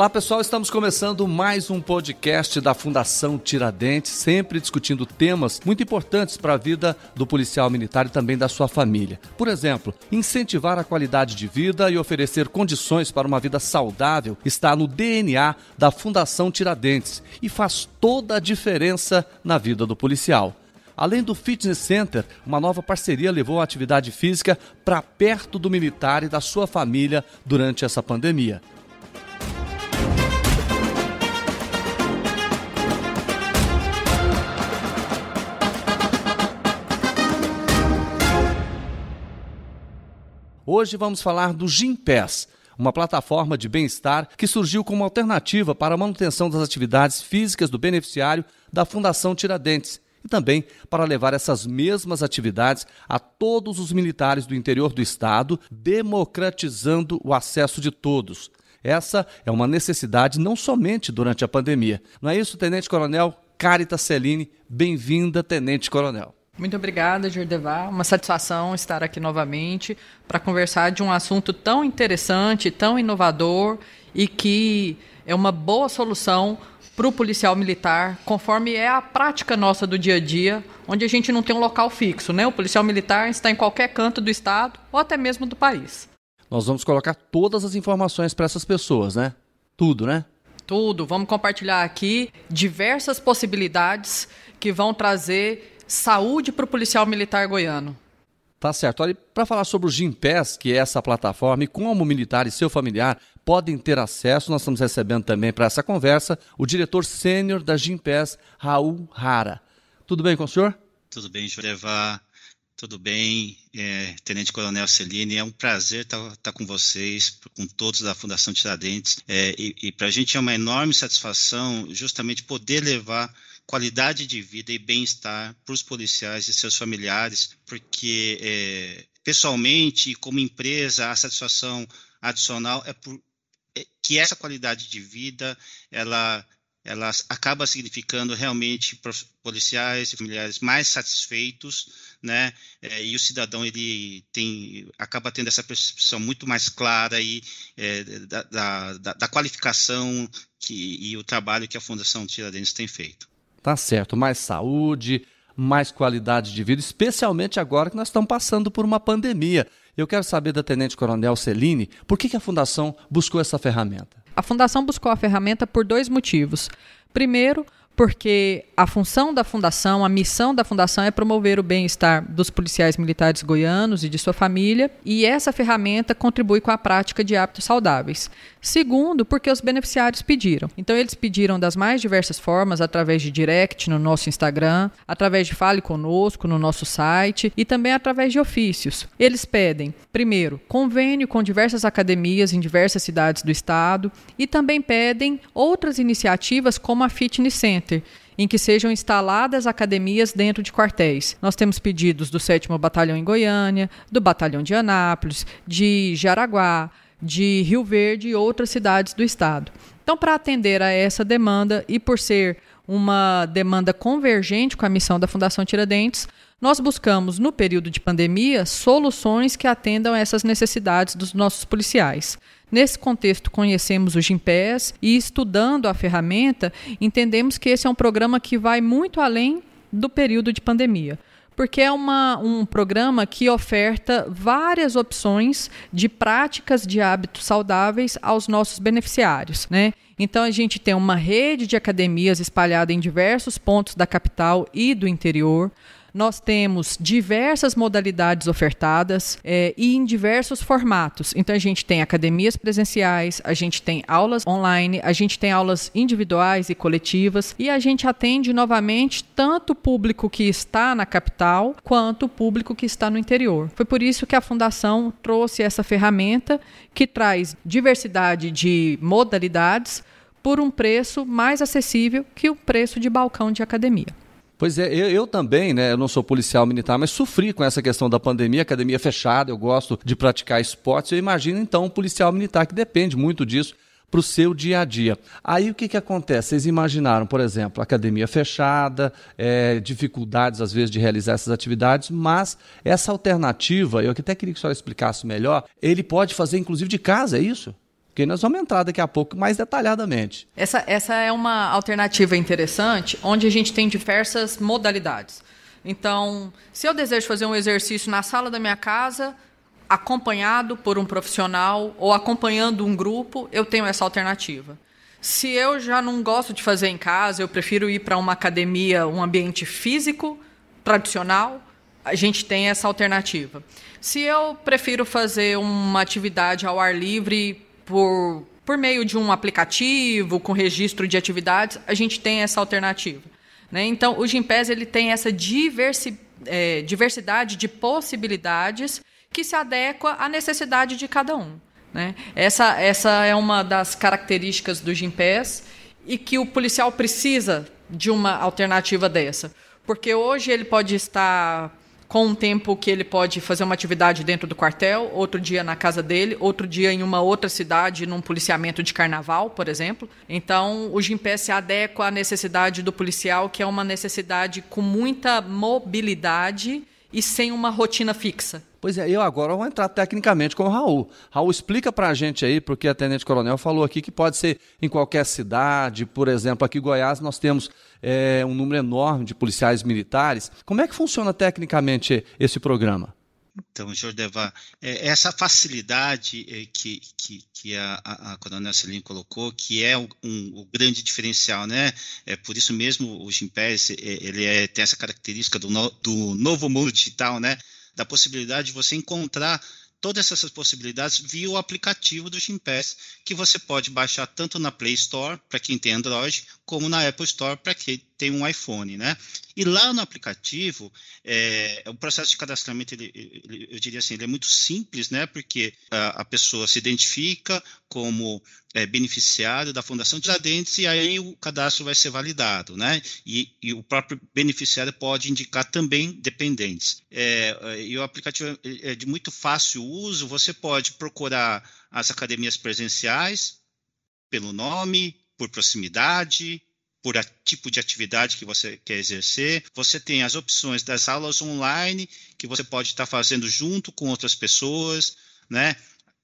Olá pessoal, estamos começando mais um podcast da Fundação Tiradentes, sempre discutindo temas muito importantes para a vida do policial militar e também da sua família. Por exemplo, incentivar a qualidade de vida e oferecer condições para uma vida saudável está no DNA da Fundação Tiradentes e faz toda a diferença na vida do policial. Além do Fitness Center, uma nova parceria levou a atividade física para perto do militar e da sua família durante essa pandemia. Hoje vamos falar do Gimpass, uma plataforma de bem-estar que surgiu como alternativa para a manutenção das atividades físicas do beneficiário da Fundação Tiradentes e também para levar essas mesmas atividades a todos os militares do interior do estado, democratizando o acesso de todos. Essa é uma necessidade não somente durante a pandemia. Não é isso, Tenente Coronel Carita Celini? Bem-vinda, Tenente Coronel. Muito obrigada, Jordevar. Uma satisfação estar aqui novamente para conversar de um assunto tão interessante, tão inovador e que é uma boa solução para o policial militar, conforme é a prática nossa do dia a dia, onde a gente não tem um local fixo, né? O policial militar está em qualquer canto do estado ou até mesmo do país. Nós vamos colocar todas as informações para essas pessoas, né? Tudo, né? Tudo. Vamos compartilhar aqui diversas possibilidades que vão trazer saúde para o policial militar goiano. Tá certo. Olha, para falar sobre o Gimpass, que é essa plataforma, e como o militar e seu familiar podem ter acesso, nós estamos recebendo também para essa conversa o diretor sênior da Gimpass, Raul Rara. Tudo bem com o senhor? Tudo bem, levar. Tudo bem, é, Tenente Coronel Celine, é um prazer estar, estar, com vocês, com todos da Fundação Tiradentes, é, e, e para a gente é uma enorme satisfação justamente poder levar qualidade de vida e bem-estar para os policiais e seus familiares, porque é, pessoalmente, como empresa, a satisfação adicional é, por, é que essa qualidade de vida ela ela acaba significando realmente policiais e familiares mais satisfeitos, né? É, e o cidadão ele tem acaba tendo essa percepção muito mais clara aí é, da, da, da, qualificação que, e o trabalho que a Fundação Tiradentes tem feito. Tá certo, mais saúde, mais qualidade de vida, especialmente agora que nós estamos passando por uma pandemia. Eu quero saber da Tenente Coronel Celine, por que, que a Fundação buscou essa ferramenta? A Fundação buscou a ferramenta por dois motivos. Primeiro, porque a função da fundação, a missão da fundação é promover o bem-estar dos policiais militares goianos e de sua família, e essa ferramenta contribui com a prática de hábitos saudáveis. Segundo, porque os beneficiários pediram. Então eles pediram das mais diversas formas, através de direct no nosso Instagram, através de fale conosco no nosso site e também através de ofícios. Eles pedem, primeiro, convênio com diversas academias em diversas cidades do estado e também pedem outras iniciativas como a Fitness Center Em que sejam instaladas academias dentro de quartéis. Nós temos pedidos do 7 Batalhão em Goiânia, do Batalhão de Anápolis, de Jaraguá, de Rio Verde e outras cidades do estado. Então, para atender a essa demanda e por ser uma demanda convergente com a missão da Fundação Tiradentes, nós buscamos, no período de pandemia, soluções que atendam essas necessidades dos nossos policiais. Nesse contexto, conhecemos o Gimpass e, estudando a ferramenta, entendemos que esse é um programa que vai muito além do período de pandemia porque é uma, um programa que oferta várias opções de práticas de hábitos saudáveis aos nossos beneficiários. Né? Então, a gente tem uma rede de academias espalhada em diversos pontos da capital e do interior. Nós temos diversas modalidades ofertadas é, e em diversos formatos. Então, a gente tem academias presenciais, a gente tem aulas online, a gente tem aulas individuais e coletivas e a gente atende novamente tanto o público que está na capital quanto o público que está no interior. Foi por isso que a Fundação trouxe essa ferramenta que traz diversidade de modalidades por um preço mais acessível que o preço de balcão de academia. Pois é, eu, eu, também, né? Eu não sou policial militar, mas sofri com essa questão da pandemia, academia fechada, eu gosto de praticar esportes. Eu imagino então um policial militar que depende muito disso para o seu dia a dia. Aí o que, que acontece? Vocês imaginaram, por exemplo, academia fechada, é, dificuldades às vezes de realizar essas atividades, mas essa alternativa, eu até queria que a senhora explicasse melhor, ele pode fazer inclusive de casa, é isso? Porque nós vamos entrar daqui a pouco mais detalhadamente. Essa, essa é uma alternativa interessante, onde a gente tem diversas modalidades. Então, se eu desejo fazer um exercício na sala da minha casa, acompanhado por um profissional ou acompanhando um grupo, eu tenho essa alternativa. Se eu já não gosto de fazer em casa, eu prefiro ir para uma academia, um ambiente físico tradicional, a gente tem essa alternativa. Se eu prefiro fazer uma atividade ao ar livre por, por meio de um aplicativo com registro de atividades, a gente tem essa alternativa. Né? Então, o Gimpass ele tem essa diversi, é, diversidade de possibilidades que se adequa à necessidade de cada um. Né? Essa, essa é uma das características do Gimpass e que o policial precisa de uma alternativa dessa. Porque hoje ele pode estar com um tempo que ele pode fazer uma atividade dentro do quartel, outro dia na casa dele, outro dia em uma outra cidade, num policiamento de carnaval, por exemplo. Então, o Gimpass se adequa à necessidade do policial, que é uma necessidade com muita mobilidade e sem uma rotina fixa. Pois é, eu agora vou entrar tecnicamente com o Raul. Raul, explica para a gente aí, porque a Tenente Coronel falou aqui que pode ser em qualquer cidade, por exemplo, aqui em Goiás nós temos é, um número enorme de policiais militares. Como é que funciona tecnicamente esse programa? Então, Jordevar, é, essa facilidade é, que, que, que a, a, Coronel Celine colocou, que é um, um, o grande diferencial, né? É por isso mesmo o Gimpass, ele é, tem essa característica do, no, do novo mundo digital, né? Da possibilidade de você encontrar todas essas possibilidades via o aplicativo do Gimpass, que você pode baixar tanto na Play Store, para quem tem Android, como na Apple Store, para quem tem um iPhone. Né? E lá no aplicativo, é, o processo de cadastramento, ele, ele, eu diria assim, ele é muito simples, né? porque a, a pessoa se identifica como é, beneficiário da Fundação Tiradentes e aí o cadastro vai ser validado, né? E, e o próprio beneficiário pode indicar também dependentes. É, e o aplicativo é, é de muito fácil uso, você pode procurar as academias presenciais pelo nome, por proximidade, por a, tipo de atividade que você quer exercer. Você tem as opções das aulas online, que você pode estar fazendo junto com outras pessoas, né?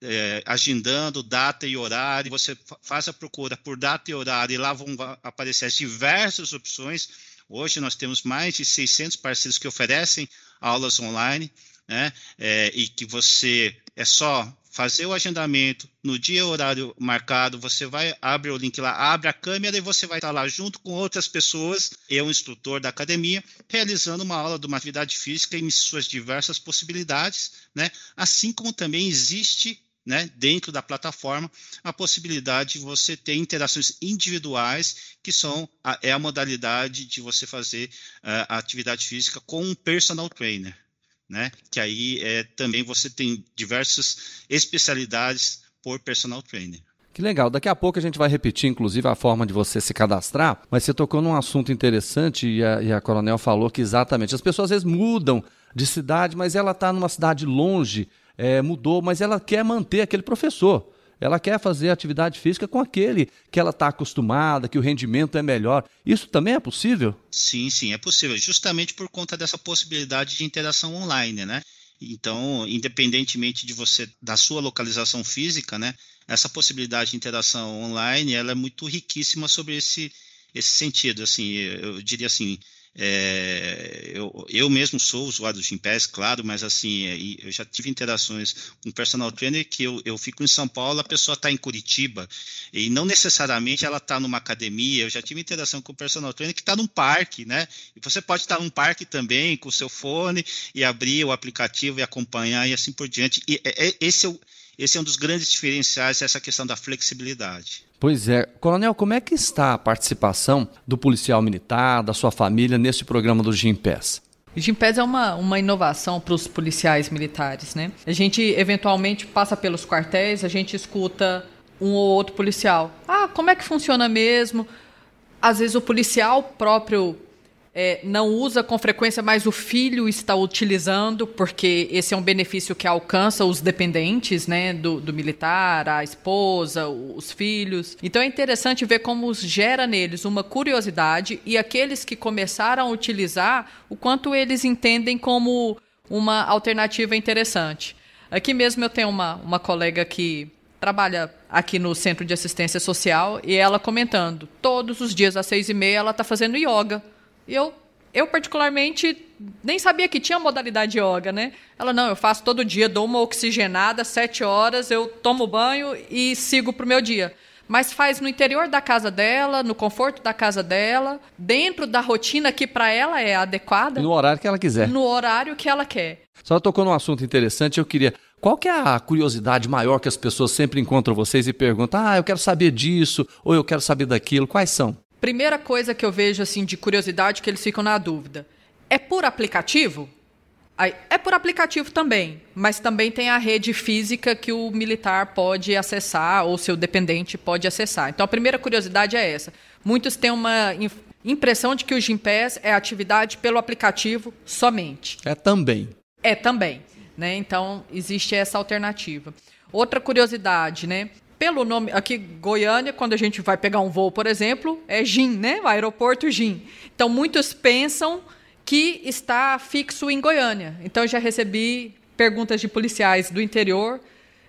É, agendando data e horário, você faz a procura por data e horário e lá vão aparecer as diversas opções. Hoje nós temos mais de 600 parceiros que oferecem aulas online, né? É, e que você é só fazer o agendamento no dia e horário marcado, você vai abre o link lá, abre a câmera e você vai estar lá junto com outras pessoas, eu, instrutor da academia, realizando uma aula de uma atividade física em suas diversas possibilidades, né? Assim como também existe né, dentro da plataforma, a possibilidade de você ter interações individuais, que são a, é a modalidade de você fazer uh, a atividade física com um personal trainer né? Que aí é, também você tem diversas especialidades por personal trainer. Que legal. Daqui a pouco a gente vai repetir, inclusive, a forma de você se cadastrar, mas você tocou num assunto interessante e a, e a Coronel falou que exatamente as pessoas às vezes mudam de cidade, mas ela está numa cidade longe, é, mudou, mas ela quer manter aquele professor. Ela quer fazer atividade física com aquele que ela está acostumada, que o rendimento é melhor. Isso também é possível? Sim, sim, é possível, justamente por conta dessa possibilidade de interação online, né? Então, independentemente de você da sua localização física, né, essa possibilidade de interação online, ela é muito riquíssima sobre esse esse sentido, assim, eu diria assim, é, eu, eu mesmo sou usuário do Gimpass, claro, mas assim, é, eu já tive interações com personal trainer que eu, eu fico em São Paulo, a pessoa está em Curitiba, e não necessariamente ela está numa academia, eu já tive interação com personal trainer que está num parque, né? E você pode estar num parque também com o seu fone e abrir o aplicativo e acompanhar e assim por diante. E é, é esse é o esse é um dos grandes diferenciais, essa questão da flexibilidade. Pois é. Coronel, como é que está a participação do policial militar, da sua família, nesse programa do Gimpass? O Gimpass é uma, uma inovação para os policiais militares, né? A gente eventualmente passa pelos quartéis, a gente escuta um ou outro policial. Ah, como é que funciona mesmo? Às vezes o policial próprio é, não usa com frequência, mas o filho está utilizando, porque esse é um benefício que alcança os dependentes né, do, do militar, a esposa, os filhos. Então é interessante ver como gera neles uma curiosidade e aqueles que começaram a utilizar, o quanto eles entendem como uma alternativa interessante. Aqui mesmo eu tenho uma, uma colega que trabalha aqui no Centro de Assistência Social e ela comentando, todos os dias às seis e meia ela está fazendo yoga. E eu, eu particularmente nem sabia que tinha modalidade de yoga, né? Ela, não, eu faço todo dia, dou uma oxigenada, sete horas, eu tomo banho e sigo para o meu dia mas faz no interior da casa dela, no conforto da casa dela, dentro da rotina que para ela é adequada. No horário que ela quiser. No horário que ela quer. Só tocou num assunto interessante, eu queria. Qual que é a curiosidade maior que as pessoas sempre encontram vocês e perguntam: "Ah, eu quero saber disso" ou "Eu quero saber daquilo"? Quais são? Primeira coisa que eu vejo assim de curiosidade que eles ficam na dúvida. É por aplicativo? Aí, é por aplicativo também, mas também tem a rede física que o militar pode acessar ou seu dependente pode acessar. Então a primeira curiosidade é essa. Muitos têm uma impressão de que o Gimpass é atividade pelo aplicativo somente. É também. É também, né? Então existe essa alternativa. Outra curiosidade, né? Pelo nome aqui Goiânia, quando a gente vai pegar um voo, por exemplo, é GIM, né? O aeroporto GIM. Então muitos pensam que está fixo em Goiânia. Então, eu já recebi perguntas de policiais do interior.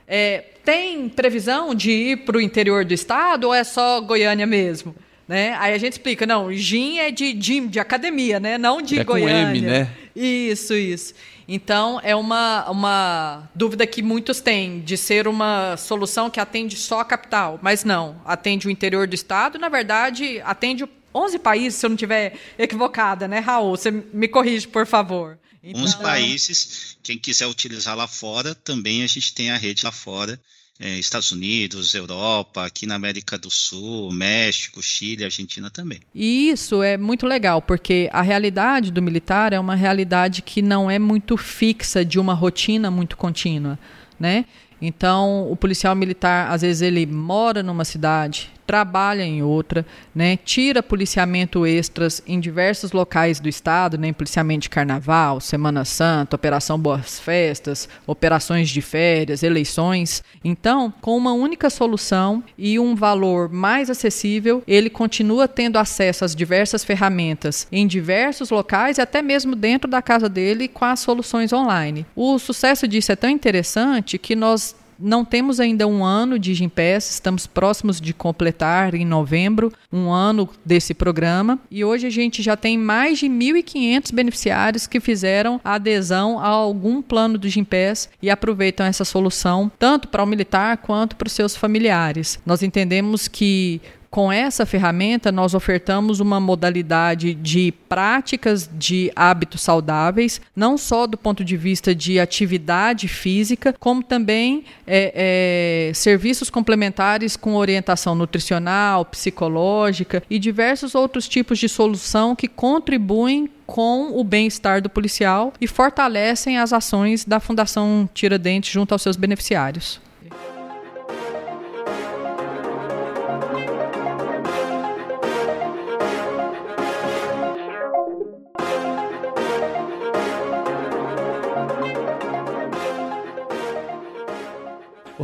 É, tem previsão de ir para o interior do estado ou é só Goiânia mesmo? Né? Aí a gente explica, não, GIM é de gym, de academia, né? não de é Goiânia. Com M, né? Isso, isso. Então, é uma, uma dúvida que muitos têm, de ser uma solução que atende só a capital. Mas não, atende o interior do estado, na verdade, atende o 11 países, se eu não estiver equivocada, né, Raul? Você me corrige, por favor. Então... 11 países, quem quiser utilizar lá fora, também a gente tem a rede lá fora. É, Estados Unidos, Europa, aqui na América do Sul, México, Chile, Argentina também. E isso é muito legal, porque a realidade do militar é uma realidade que não é muito fixa, de uma rotina muito contínua, né? Então, o policial militar, às vezes, ele mora numa cidade, trabalha em outra, né, tira policiamento extras em diversos locais do estado, né, policiamento de carnaval, Semana Santa, Operação Boas Festas, operações de férias, eleições. Então, com uma única solução e um valor mais acessível, ele continua tendo acesso às diversas ferramentas em diversos locais e até mesmo dentro da casa dele com as soluções online. O sucesso disso é tão interessante que nós não temos ainda um ano de Gimpass, estamos próximos de completar em novembro um ano desse programa e hoje a gente já tem mais de 1.500 beneficiários que fizeram adesão a algum plano do Gimpass e aproveitam essa solução tanto para o militar quanto para os seus familiares. Nós entendemos que com essa ferramenta, nós ofertamos uma modalidade de práticas de hábitos saudáveis, não só do ponto de vista de atividade física, como também é, é, serviços complementares com orientação nutricional, psicológica e diversos outros tipos de solução que contribuem com o bem-estar do policial e fortalecem as ações da Fundação Tiradentes junto aos seus beneficiários.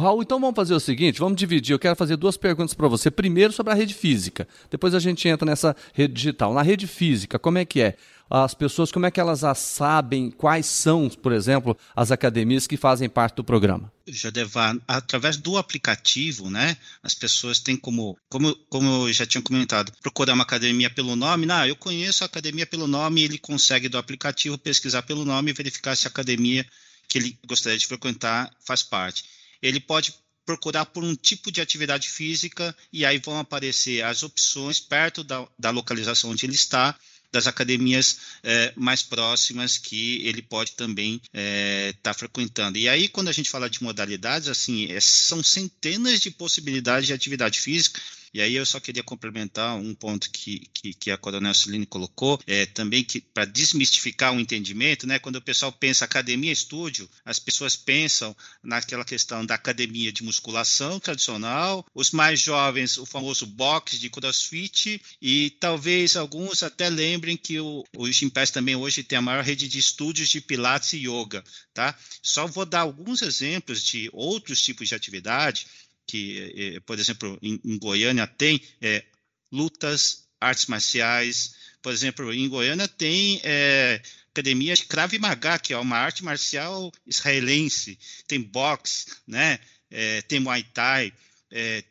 Raul, então vamos fazer o seguinte, vamos dividir. Eu quero fazer duas perguntas para você. Primeiro sobre a rede física, depois a gente entra nessa rede digital. Na rede física, como é que é? As pessoas, como é que elas sabem quais são, por exemplo, as academias que fazem parte do programa? Jadevar, através do aplicativo, né, as pessoas têm como, como, como eu já tinha comentado, procurar uma academia pelo nome. Ah, eu conheço a academia pelo nome, ele consegue do aplicativo pesquisar pelo nome e verificar se a academia que ele gostaria de frequentar faz parte ele pode procurar por um tipo de atividade física e aí vão aparecer as opções perto da, da localização onde ele está, das academias é, mais próximas que ele pode também estar é, tá frequentando. E aí, quando a gente fala de modalidades, assim, é, são centenas de possibilidades de atividade física e aí eu só queria complementar um ponto que, que, que a Coronel Celine colocou, é, também que para desmistificar o entendimento, né, quando o pessoal pensa academia estúdio, as pessoas pensam naquela questão da academia de musculação tradicional, os mais jovens, o famoso box de crossfit, e talvez alguns até lembrem que o, o Gympass também hoje tem a maior rede de estúdios de pilates e yoga, tá? Só vou dar alguns exemplos de outros tipos de atividade que, eh, por exemplo, em, em Goiânia tem é, lutas, artes marciais. Por exemplo, em Goiânia tem é, academia de Krav Maga, que é uma arte marcial israelense. Tem boxe, né? É, tem Muay Thai.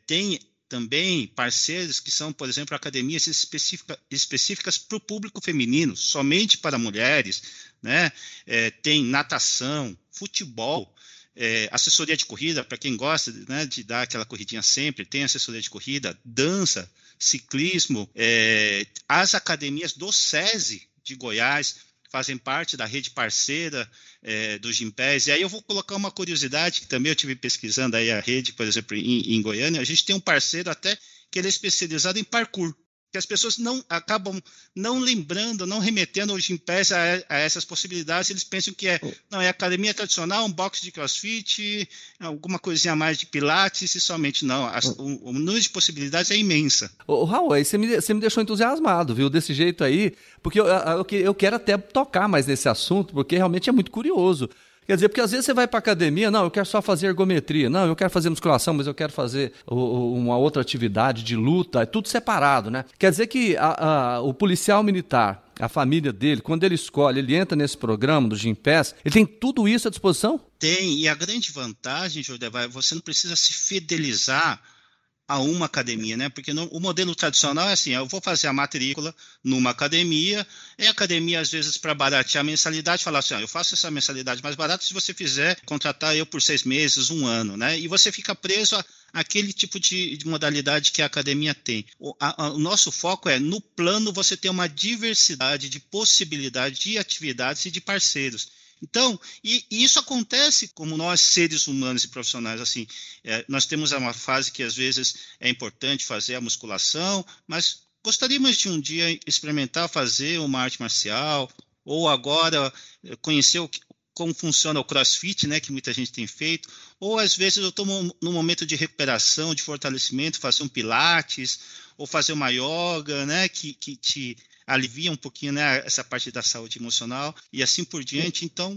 tem também parceiros que são, por exemplo, academias específica, específicas para o público feminino, somente para mulheres, né? É, tem natação, futebol, é, assessoria de corrida, para quem gosta né, de dar aquela corridinha sempre, tem assessoria de corrida, dança, ciclismo, é, as academias do SESI de Goiás fazem parte da rede parceira é, do Gimpés. E aí eu vou colocar uma curiosidade que também eu tive pesquisando aí a rede, por exemplo, em, em Goiânia. A gente tem um parceiro até que ele é especializado em parkour que as pessoas não acabam não lembrando, não remetendo hoje em pé a, a, essas possibilidades. Eles pensam que é, não, é academia tradicional, um box de crossfit, alguma coisinha a mais de pilates e somente não. As, o, o, número de possibilidades é imensa. Ô, Raul, aí você me, você me deixou entusiasmado, viu? Desse jeito aí, porque eu, eu, eu quero até tocar mais nesse assunto, porque realmente é muito curioso. Quer dizer, porque às vezes você vai para academia, não, eu quero só fazer ergometria, não, eu quero fazer musculação, mas eu quero fazer uma outra atividade de luta, é tudo separado, né? Quer dizer que a, a, o policial militar, a família dele, quando ele escolhe, ele entra nesse programa do Gimpass, ele tem tudo isso à disposição? Tem, e a grande vantagem, Jordão, você não precisa se fidelizar a uma academia, né? Porque no, o modelo tradicional é assim: eu vou fazer a matrícula numa academia, e a academia, às vezes, para baratear a mensalidade, falar assim: eu faço essa mensalidade mais barata se você fizer contratar eu por seis meses, um ano, né? E você fica preso a aquele tipo de, de, modalidade que a academia tem. O, a, a, o, nosso foco é, no plano, você ter uma diversidade de possibilidades de atividades e de parceiros. Então, e, e, isso acontece como nós, seres humanos e profissionais, assim, é, nós temos uma fase que às vezes é importante fazer a musculação, mas gostaríamos de um dia experimentar fazer uma arte marcial, ou agora é, conhecer o, como funciona o crossfit, né, que muita gente tem feito, ou às vezes eu estou num momento de recuperação, de fortalecimento, fazer um pilates, ou fazer uma yoga, né, que, que te alivia um pouquinho né, essa parte da saúde emocional e assim por diante. Então,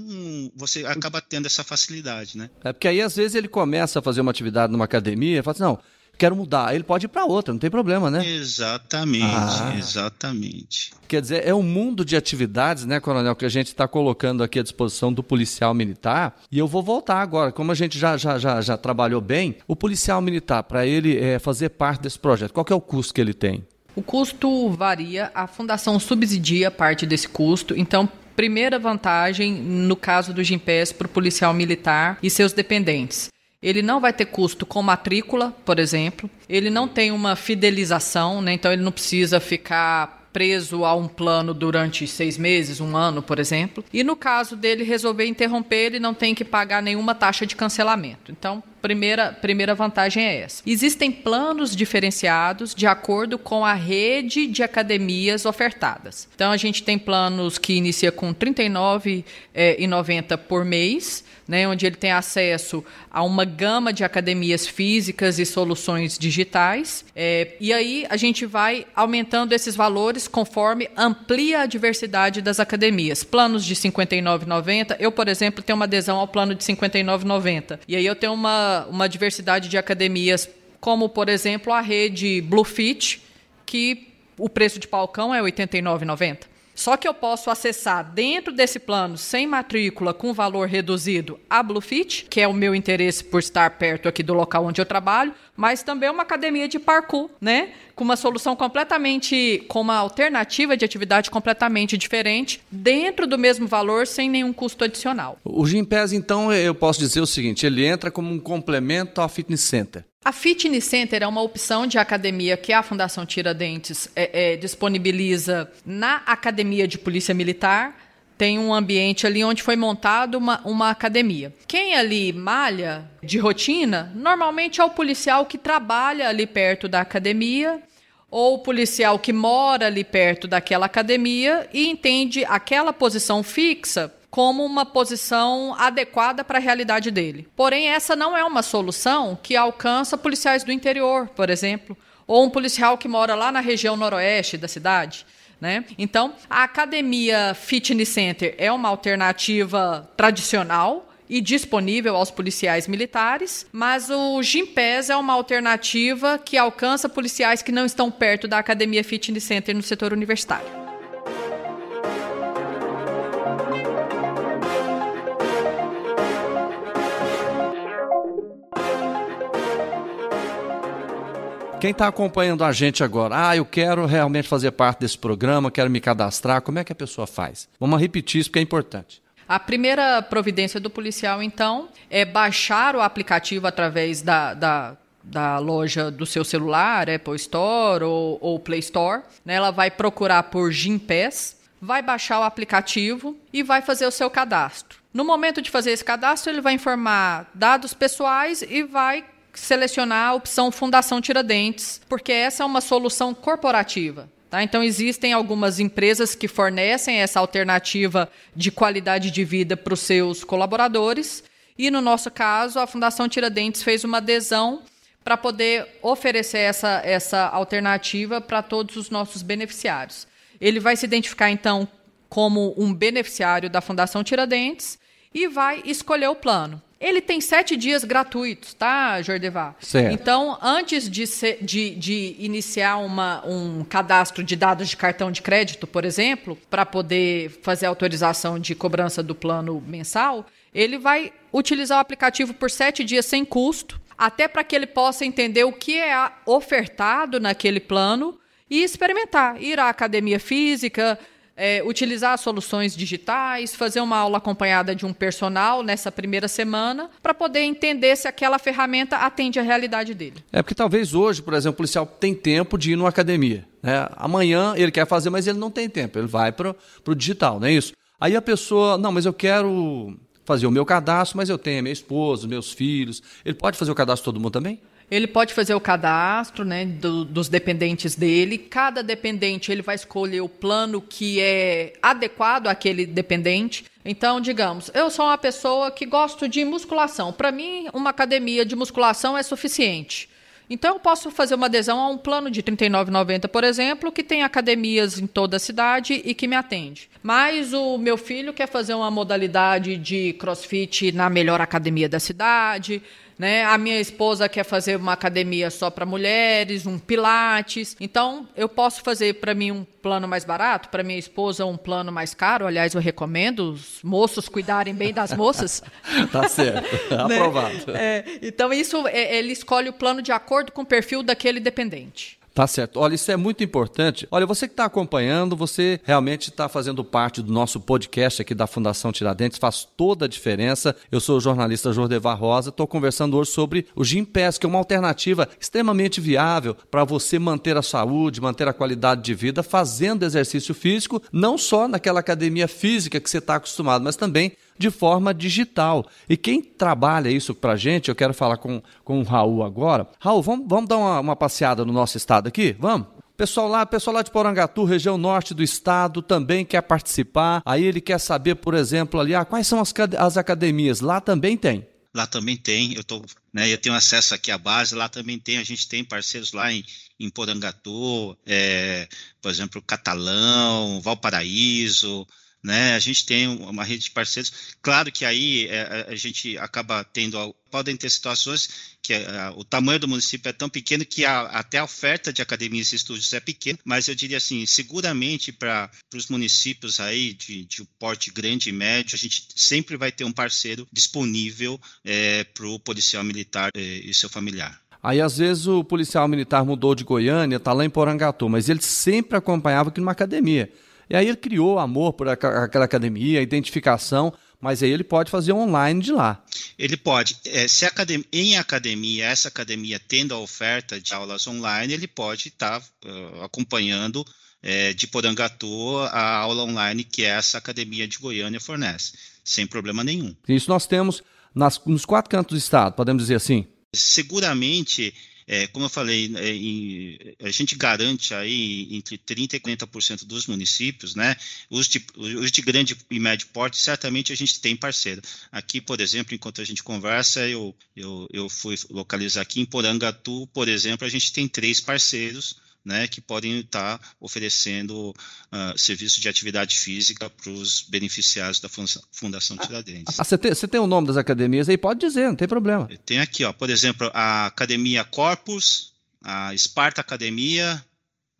você acaba tendo essa facilidade, né? É porque aí, às vezes, ele começa a fazer uma atividade numa academia e fala assim, não, quero mudar. Aí ele pode ir para outra, não tem problema, né? Exatamente, ah. exatamente. Quer dizer, é um mundo de atividades, né, Coronel, que a gente está colocando aqui à disposição do policial militar. E eu vou voltar agora, como a gente já, já, já, já trabalhou bem, o policial militar, para ele é, fazer parte desse projeto, qual é o custo que ele tem? O custo varia, a fundação subsidia parte desse custo, então primeira vantagem no caso do Gimpass para o policial militar e seus dependentes. Ele não vai ter custo com matrícula, por exemplo. Ele não tem uma fidelização, né? então ele não precisa ficar preso a um plano durante seis meses, um ano, por exemplo. E no caso dele resolver interromper, ele não tem que pagar nenhuma taxa de cancelamento. Então, primeira, primeira vantagem é essa. Existem planos diferenciados de acordo com a rede de academias ofertadas. Então, a gente tem planos que inicia com R$ 39,90 é, por mês, né, onde ele tem acesso a uma gama de academias físicas e soluções digitais. É, e aí a gente vai aumentando esses valores conforme amplia a diversidade das academias. Planos de R$ 59,90. Eu, por exemplo, tenho uma adesão ao plano de R$ 59,90. E aí eu tenho uma uma, diversidade de academias, como, por exemplo, a rede Bluefit, que o preço de palcão é R$ 89,90. Só que eu posso acessar dentro desse plano, sem matrícula, com valor reduzido, a Bluefit, que é o meu interesse por estar perto aqui do local onde eu trabalho, mas também uma academia de parkour, né? Com uma solução completamente, com uma alternativa de atividade completamente diferente, dentro do mesmo valor, sem nenhum custo adicional. O Gimpass, então, eu posso dizer o seguinte: ele entra como um complemento ao fitness center. A Fitness Center é uma opção de academia que a Fundação Tiradentes é, é, disponibiliza na Academia de Polícia Militar. Tem um ambiente ali onde foi montada uma, uma academia. Quem ali malha de rotina, normalmente é o policial que trabalha ali perto da academia ou o policial que mora ali perto daquela academia e entende aquela posição fixa como uma posição adequada para a realidade dele. Porém, essa não é uma solução que alcança policiais do interior, por exemplo, ou um policial que mora lá na região noroeste da cidade. Né? Então, a academia Fitness Center é uma alternativa tradicional e disponível aos policiais militares, mas o Gimpass é uma alternativa que alcança policiais que não estão perto da academia Fitness Center no setor universitário. Quem está acompanhando a gente agora, ah, eu quero realmente fazer parte desse programa, quero me cadastrar, como é que a pessoa faz? Vamos repetir isso porque é importante. A primeira providência do policial, então, é baixar o aplicativo através da, da, da loja do seu celular, Apple Store ou, ou Play Store. Né? Ela vai procurar por Gimpass, vai baixar o aplicativo e vai fazer o seu cadastro. No momento de fazer esse cadastro, ele vai informar dados pessoais e vai selecionar a opção Fundação Tiradentes, porque essa é uma solução corporativa. Tá? Então, existem algumas empresas que fornecem essa alternativa de qualidade de vida para os seus colaboradores. E, no nosso caso, a Fundação Tiradentes fez uma adesão para poder oferecer essa, essa alternativa para todos os nossos beneficiários. Ele vai se identificar, então, como um beneficiário da Fundação Tiradentes e vai escolher o plano. Ele tem sete dias gratuitos, tá, Jordevar? Certo. Então, antes de, ser, de, de iniciar uma, um cadastro de dados de cartão de crédito, por exemplo, para poder fazer a autorização de cobrança do plano mensal, ele vai utilizar o aplicativo por sete dias sem custo, até para que ele possa entender o que é ofertado naquele plano e experimentar, ir à academia física, é, utilizar soluções digitais, fazer uma aula acompanhada de um personal nessa primeira semana, para poder entender se aquela ferramenta atende à realidade dele. É porque talvez hoje, por exemplo, o policial tem tempo de ir numa academia. Né? Amanhã ele quer fazer, mas ele não tem tempo, ele vai para o digital, não é isso? Aí a pessoa, não, mas eu quero fazer o meu cadastro, mas eu tenho minha esposa, meus filhos. Ele pode fazer o cadastro todo mundo também? Ele pode fazer o cadastro né, do, dos dependentes dele. Cada dependente ele vai escolher o plano que é adequado àquele dependente. Então, digamos, eu sou uma pessoa que gosto de musculação. Para mim, uma academia de musculação é suficiente. Então, eu posso fazer uma adesão a um plano de R$ 39,90, por exemplo, que tem academias em toda a cidade e que me atende. Mas o meu filho quer fazer uma modalidade de crossfit na melhor academia da cidade né? A minha esposa quer fazer uma academia só para mulheres, um pilates. Então, eu posso fazer para mim um plano mais barato, para minha esposa um plano mais caro. Aliás, eu recomendo os moços cuidarem bem das moças. tá certo, né? aprovado. É, então, isso é, ele escolhe o plano de acordo com o perfil daquele dependente. Tá certo. Olha, isso é muito importante. Olha, você que está acompanhando, você realmente está fazendo parte do nosso podcast aqui da Fundação Tiradentes, faz toda a diferença. Eu sou o jornalista Jordevar Rosa, estou conversando hoje sobre o Gimpass, que é uma alternativa extremamente viável para você manter a saúde, manter a qualidade de vida, fazendo exercício físico, não só naquela academia física que você está acostumado, mas também de forma digital. E quem trabalha isso para a gente, eu quero falar com, com o Raul agora. Raul, vamos, vamos dar uma, uma passeada no nosso estado aqui? Vamos? Pessoal lá, pessoal lá de Porangatu, região norte do estado, também quer participar. Aí ele quer saber, por exemplo, ali, ah, quais são as, as academias. Lá também tem. Lá também tem, eu, tô, né, eu tenho acesso aqui à base, lá também tem, a gente tem parceiros lá em, em Porangatu, é, por exemplo, Catalão, Valparaíso, né? A gente tem uma rede de parceiros. Claro que aí é, a gente acaba tendo, podem ter situações que é, o tamanho do município é tão pequeno que a, até a oferta de academias e estúdios é pequena, mas eu diria assim, seguramente para os municípios aí de, de porte grande e médio, a gente sempre vai ter um parceiro disponível é, para o policial militar é, e seu familiar. Aí, às vezes, o policial militar mudou de Goiânia, está lá em Porangatu, mas ele sempre acompanhava aqui numa academia. E aí ele criou amor por aquela academia, identificação, mas aí ele pode fazer online de lá. Ele pode. É, se academia, em academia, essa academia tendo a oferta de aulas online, ele pode estar tá, uh, acompanhando é, de Porangatu a aula online que essa academia de Goiânia fornece, sem problema nenhum. Isso nós temos nas, nos quatro cantos do estado, podemos dizer assim? Seguramente é, como eu falei, é, em, a gente garante aí entre 30% e 40% dos municípios, né? Os de, os de grande e médio porte, certamente a gente tem parceiro. Aqui, por exemplo, enquanto a gente conversa, eu, eu, eu fui localizar aqui em Porangatu, por exemplo, a gente tem três parceiros né, que podem estar oferecendo uh, serviço de atividade física para os beneficiários da Fundação Tiradentes. Ah, você, tem, você tem o nome das academias aí? Pode dizer, não tem problema. Tem aqui, ó, por exemplo, a Academia Corpus, a Esparta Academia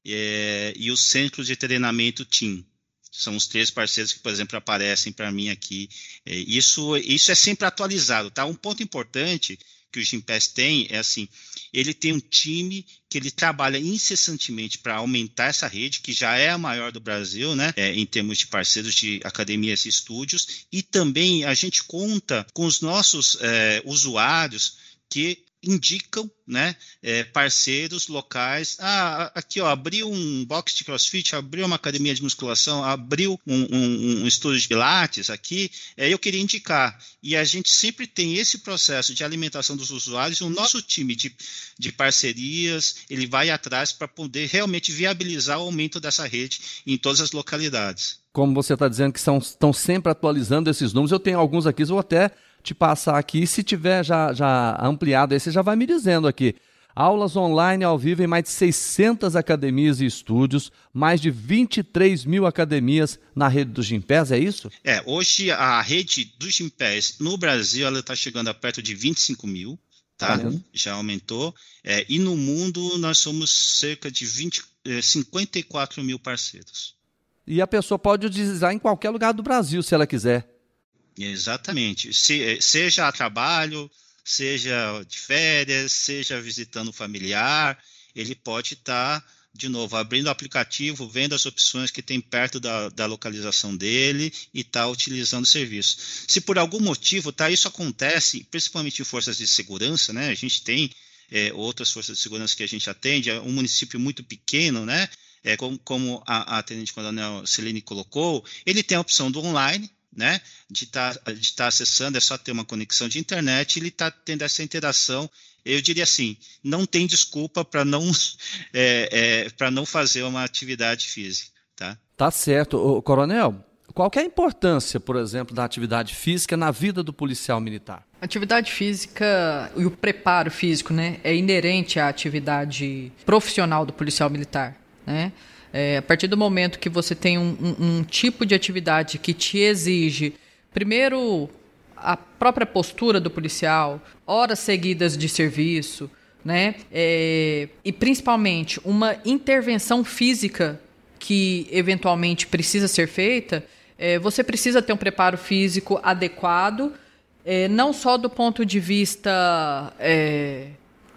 é, e o Centro de Treinamento TIM. São os três parceiros que, por exemplo, aparecem para mim aqui. É, isso, isso é sempre atualizado, tá? Um ponto importante que o Gimpass tem é assim, ele tem um time que ele trabalha incessantemente para aumentar essa rede, que já é a maior do Brasil, né, é, em termos de parceiros de academias e estúdios, e também a gente conta com os nossos é, usuários que indicam né, é, parceiros locais. Ah, aqui ó, abriu um box de crossfit, abriu uma academia de musculação, abriu um, um, um estúdio de pilates aqui, é, eu queria indicar. E a gente sempre tem esse processo de alimentação dos usuários, o nosso time de, de parcerias, ele vai atrás para poder realmente viabilizar o aumento dessa rede em todas as localidades. Como você está dizendo que são, estão sempre atualizando esses números, eu tenho alguns aqui, vou até te passar aqui. Se tiver já, já ampliado aí, você já vai me dizendo aqui. Aulas online ao vivo em mais de 600 academias e estúdios, mais de 23 mil academias na rede do Gimpass, é isso? É, hoje a rede do Gimpass no Brasil ela está chegando a perto de 25 mil, tá? tá já aumentou. É, e no mundo nós somos cerca de 20, 54 é, mil parceiros. E a pessoa pode utilizar em qualquer lugar do Brasil, se ela quiser. Exatamente. Se, eh, seja a trabalho, seja de férias, seja visitando familiar, ele pode estar, tá, de novo, abrindo o aplicativo, vendo as opções que tem perto da, da localização dele e está utilizando o serviço. Se por algum motivo, tá, isso acontece, principalmente em forças de segurança, né? A gente tem é, outras forças de segurança que a gente atende, é um município muito pequeno, né? É, como, como a, a Tenente Coronel Celine colocou, ele tem a opção do online, né? De estar tá, de tá acessando, é só ter uma conexão de internet, ele está tendo essa interação. Eu diria assim, não tem desculpa para não, é, é, para não fazer uma atividade física. Tá, tá certo. Ô, coronel, qual é a importância, por exemplo, da atividade física na vida do policial militar? Atividade física e o preparo físico né, é inerente à atividade profissional do policial militar. Né? É, a partir do momento que você tem um, um, um tipo de atividade que te exige, primeiro, a própria postura do policial, horas seguidas de serviço, né? É, e principalmente uma intervenção física que eventualmente precisa ser feita, é, você precisa ter um preparo físico adequado, é, não só do ponto de vista é,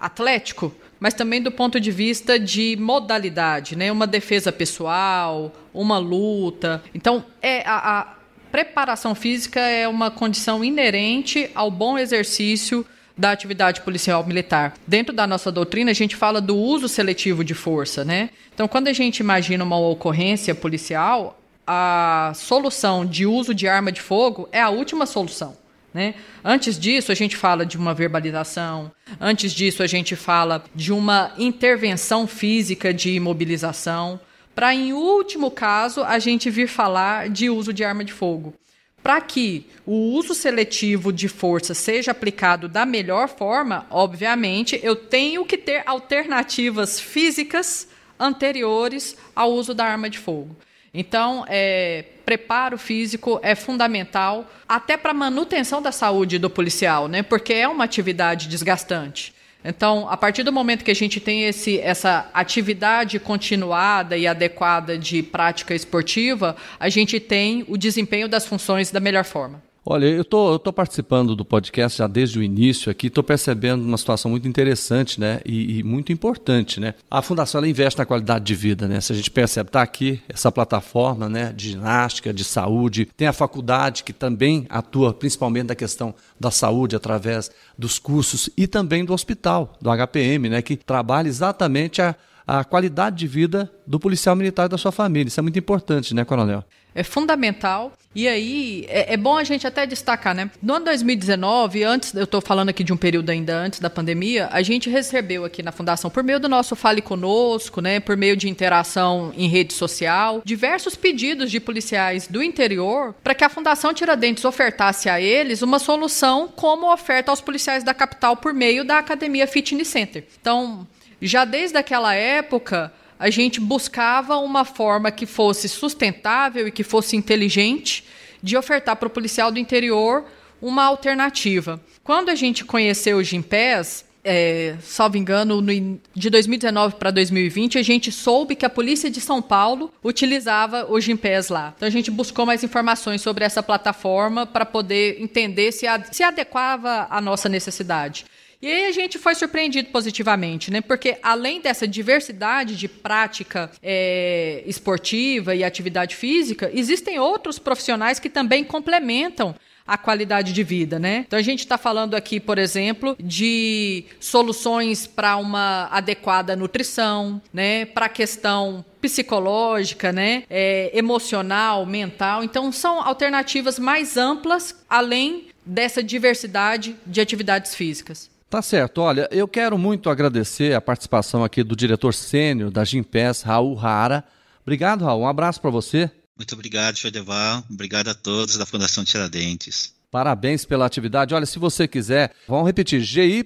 atlético, mas também do ponto de vista de modalidade, né? Uma defesa pessoal, uma luta. Então, é a, a preparação física é uma condição inerente ao bom exercício da atividade policial militar. Dentro da nossa doutrina, a gente fala do uso seletivo de força, né? Então, quando a gente imagina uma ocorrência policial, a solução de uso de arma de fogo é a última solução. Né? Antes disso, a gente fala de uma verbalização, antes disso, a gente fala de uma intervenção física de imobilização, para, em último caso, a gente vir falar de uso de arma de fogo. Para que o uso seletivo de força seja aplicado da melhor forma, obviamente, eu tenho que ter alternativas físicas anteriores ao uso da arma de fogo. Então, é, preparo físico é fundamental até para a manutenção da saúde do policial, né? Porque é uma atividade desgastante. Então, a partir do momento que a gente tem esse, essa atividade continuada e adequada de prática esportiva, a gente tem o desempenho das funções da melhor forma. Olha, eu tô, eu tô participando do podcast já desde o início aqui, estou percebendo uma situação muito interessante, né, e, e, muito importante, né. A fundação investe na qualidade de vida, né. Se a gente percebe, tá aqui essa plataforma, né, de ginástica, de saúde, tem a faculdade que também atua principalmente na questão da saúde através dos cursos e também do hospital, do HPM, né, que trabalha exatamente a a qualidade de vida do policial militar e da sua família. Isso é muito importante, né, Coronel? É fundamental. E aí, é, é bom a gente até destacar, né? No ano 2019, antes, eu estou falando aqui de um período ainda antes da pandemia, a gente recebeu aqui na Fundação, por meio do nosso Fale Conosco, né? Por meio de interação em rede social, diversos pedidos de policiais do interior para que a Fundação Tiradentes ofertasse a eles uma solução como oferta aos policiais da capital por meio da Academia Fitness Center. Então, já desde aquela época, a gente buscava uma forma que fosse sustentável e que fosse inteligente de ofertar para o policial do interior uma alternativa. Quando a gente conheceu o Gimpass, é, salvo engano, no, de 2019 para 2020, a gente soube que a Polícia de São Paulo utilizava o Gimpass lá. Então a gente buscou mais informações sobre essa plataforma para poder entender se, se adequava à nossa necessidade. E aí a gente foi surpreendido positivamente, né? Porque além dessa diversidade de prática é, esportiva e atividade física, existem outros profissionais que também complementam a qualidade de vida, né? Então a gente está falando aqui, por exemplo, de soluções para uma adequada nutrição, né? Para a questão psicológica, né? É, emocional, mental. Então são alternativas mais amplas, além dessa diversidade de atividades físicas. Tá certo. Olha, eu quero muito agradecer a participação aqui do diretor sênior da Gimpass, Raul Rara. Obrigado, Raul. Um abraço para você. Muito obrigado, Chodeval. Obrigado a todos da Fundação Tiradentes. Parabéns pela atividade. Olha, se você quiser, vamos repetir: G-Y-M-P-A-S-S.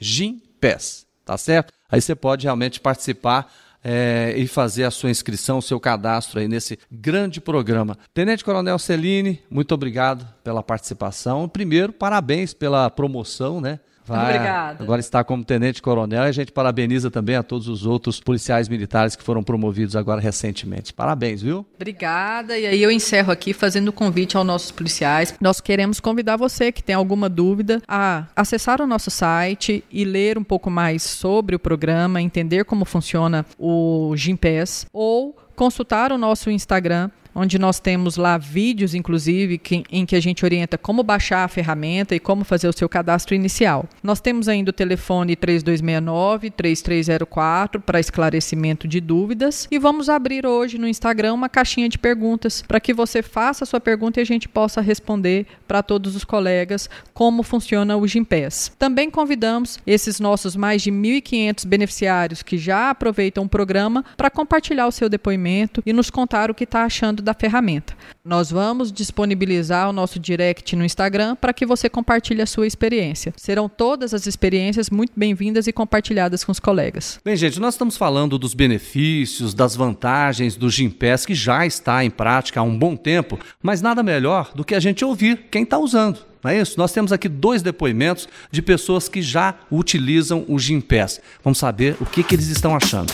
Gimpass. Tá certo? Aí você pode realmente participar é, e fazer a sua inscrição, o seu cadastro aí nesse grande programa. Tenente Coronel Celine, muito obrigado pela participação. Primeiro, parabéns pela promoção, né? Vai, Obrigada. Agora está como tenente-coronel e a gente parabeniza também a todos os outros policiais militares que foram promovidos agora recentemente. Parabéns, viu? Obrigada. E aí eu encerro aqui fazendo o convite aos nossos policiais. Nós queremos convidar você que tem alguma dúvida a acessar o nosso site e ler um pouco mais sobre o programa, entender como funciona o Gimpass ou consultar o nosso Instagram onde nós temos lá vídeos, inclusive, que, em que a gente orienta como baixar a ferramenta e como fazer o seu cadastro inicial. Nós temos ainda o telefone 3269-3304 para esclarecimento de dúvidas e vamos abrir hoje no Instagram uma caixinha de perguntas para que você faça a sua pergunta e a gente possa responder para todos os colegas como funciona o Gimpass. Também convidamos esses nossos mais de 1.500 beneficiários que já aproveitam o programa para compartilhar o seu depoimento e nos contar o que está achando da ferramenta. Nós vamos disponibilizar o nosso direct no Instagram para que você compartilhe a sua experiência. Serão todas as experiências muito bem-vindas e compartilhadas com os colegas. Bem, gente, nós estamos falando dos benefícios, das vantagens do Gimpass, que já está em prática há um bom tempo, mas nada melhor do que a gente ouvir quem está usando. Não é isso? Nós temos aqui dois depoimentos de pessoas que já utilizam o Gimpass. Vamos saber o que, que eles estão achando.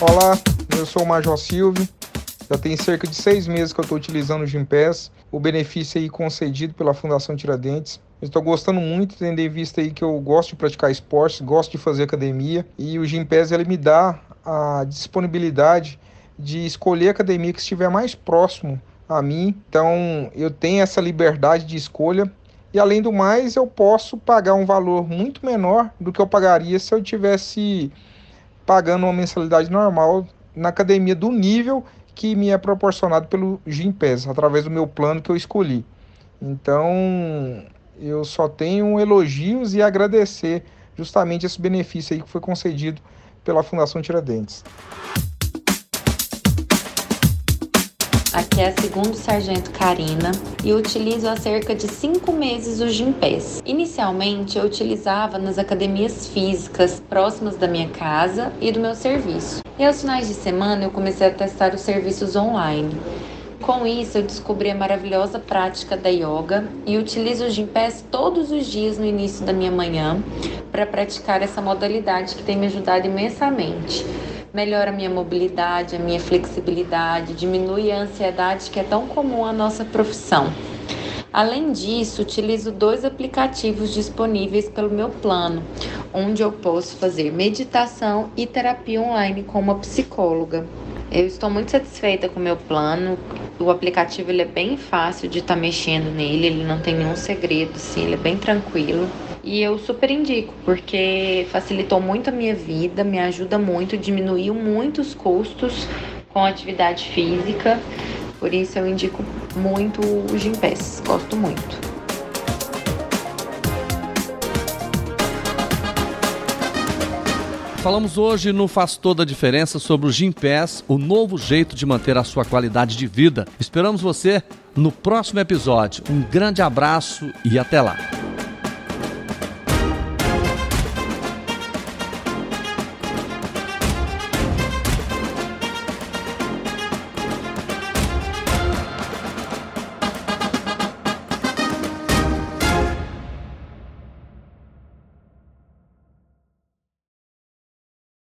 Olá, eu sou o Major Silvio. Já tem cerca de seis meses que eu estou utilizando o Gimpass, o benefício aí concedido pela Fundação Tiradentes. Estou gostando muito, tendo em vista aí que eu gosto de praticar esportes, gosto de fazer academia e o Gimpass ele me dá a disponibilidade de escolher a academia que estiver mais próximo a mim. Então eu tenho essa liberdade de escolha e além do mais eu posso pagar um valor muito menor do que eu pagaria se eu tivesse pagando uma mensalidade normal na academia do nível que me é proporcionado pelo Gimpass, através do meu plano que eu escolhi. Então, eu só tenho elogios e agradecer justamente esse benefício aí que foi concedido pela Fundação Tiradentes. Aqui é a segundo sargento Karina e utilizo há cerca de cinco meses o Gimpass. Inicialmente eu utilizava nas academias físicas próximas da minha casa e do meu serviço. E aos finais de semana eu comecei a testar os serviços online. Com isso, eu descobri a maravilhosa prática da yoga e utilizo o Gimpass todos os dias no início da minha manhã para praticar essa modalidade que tem me ajudado imensamente melhora a minha mobilidade, a minha flexibilidade, diminui a ansiedade que é tão comum à nossa profissão. Além disso, utilizo dois aplicativos disponíveis pelo meu plano, onde eu posso fazer meditação e terapia online com uma psicóloga. Eu estou muito satisfeita com o meu plano. O aplicativo ele é bem fácil de estar tá mexendo nele, ele não tem nenhum segredo, assim, ele é bem tranquilo. E eu super indico, porque facilitou muito a minha vida, me ajuda muito, diminuiu muito os custos com atividade física. Por isso eu indico muito o Gympass, gosto muito. Falamos hoje no Faz Toda a Diferença sobre o Gympass, o novo jeito de manter a sua qualidade de vida. Esperamos você no próximo episódio. Um grande abraço e até lá.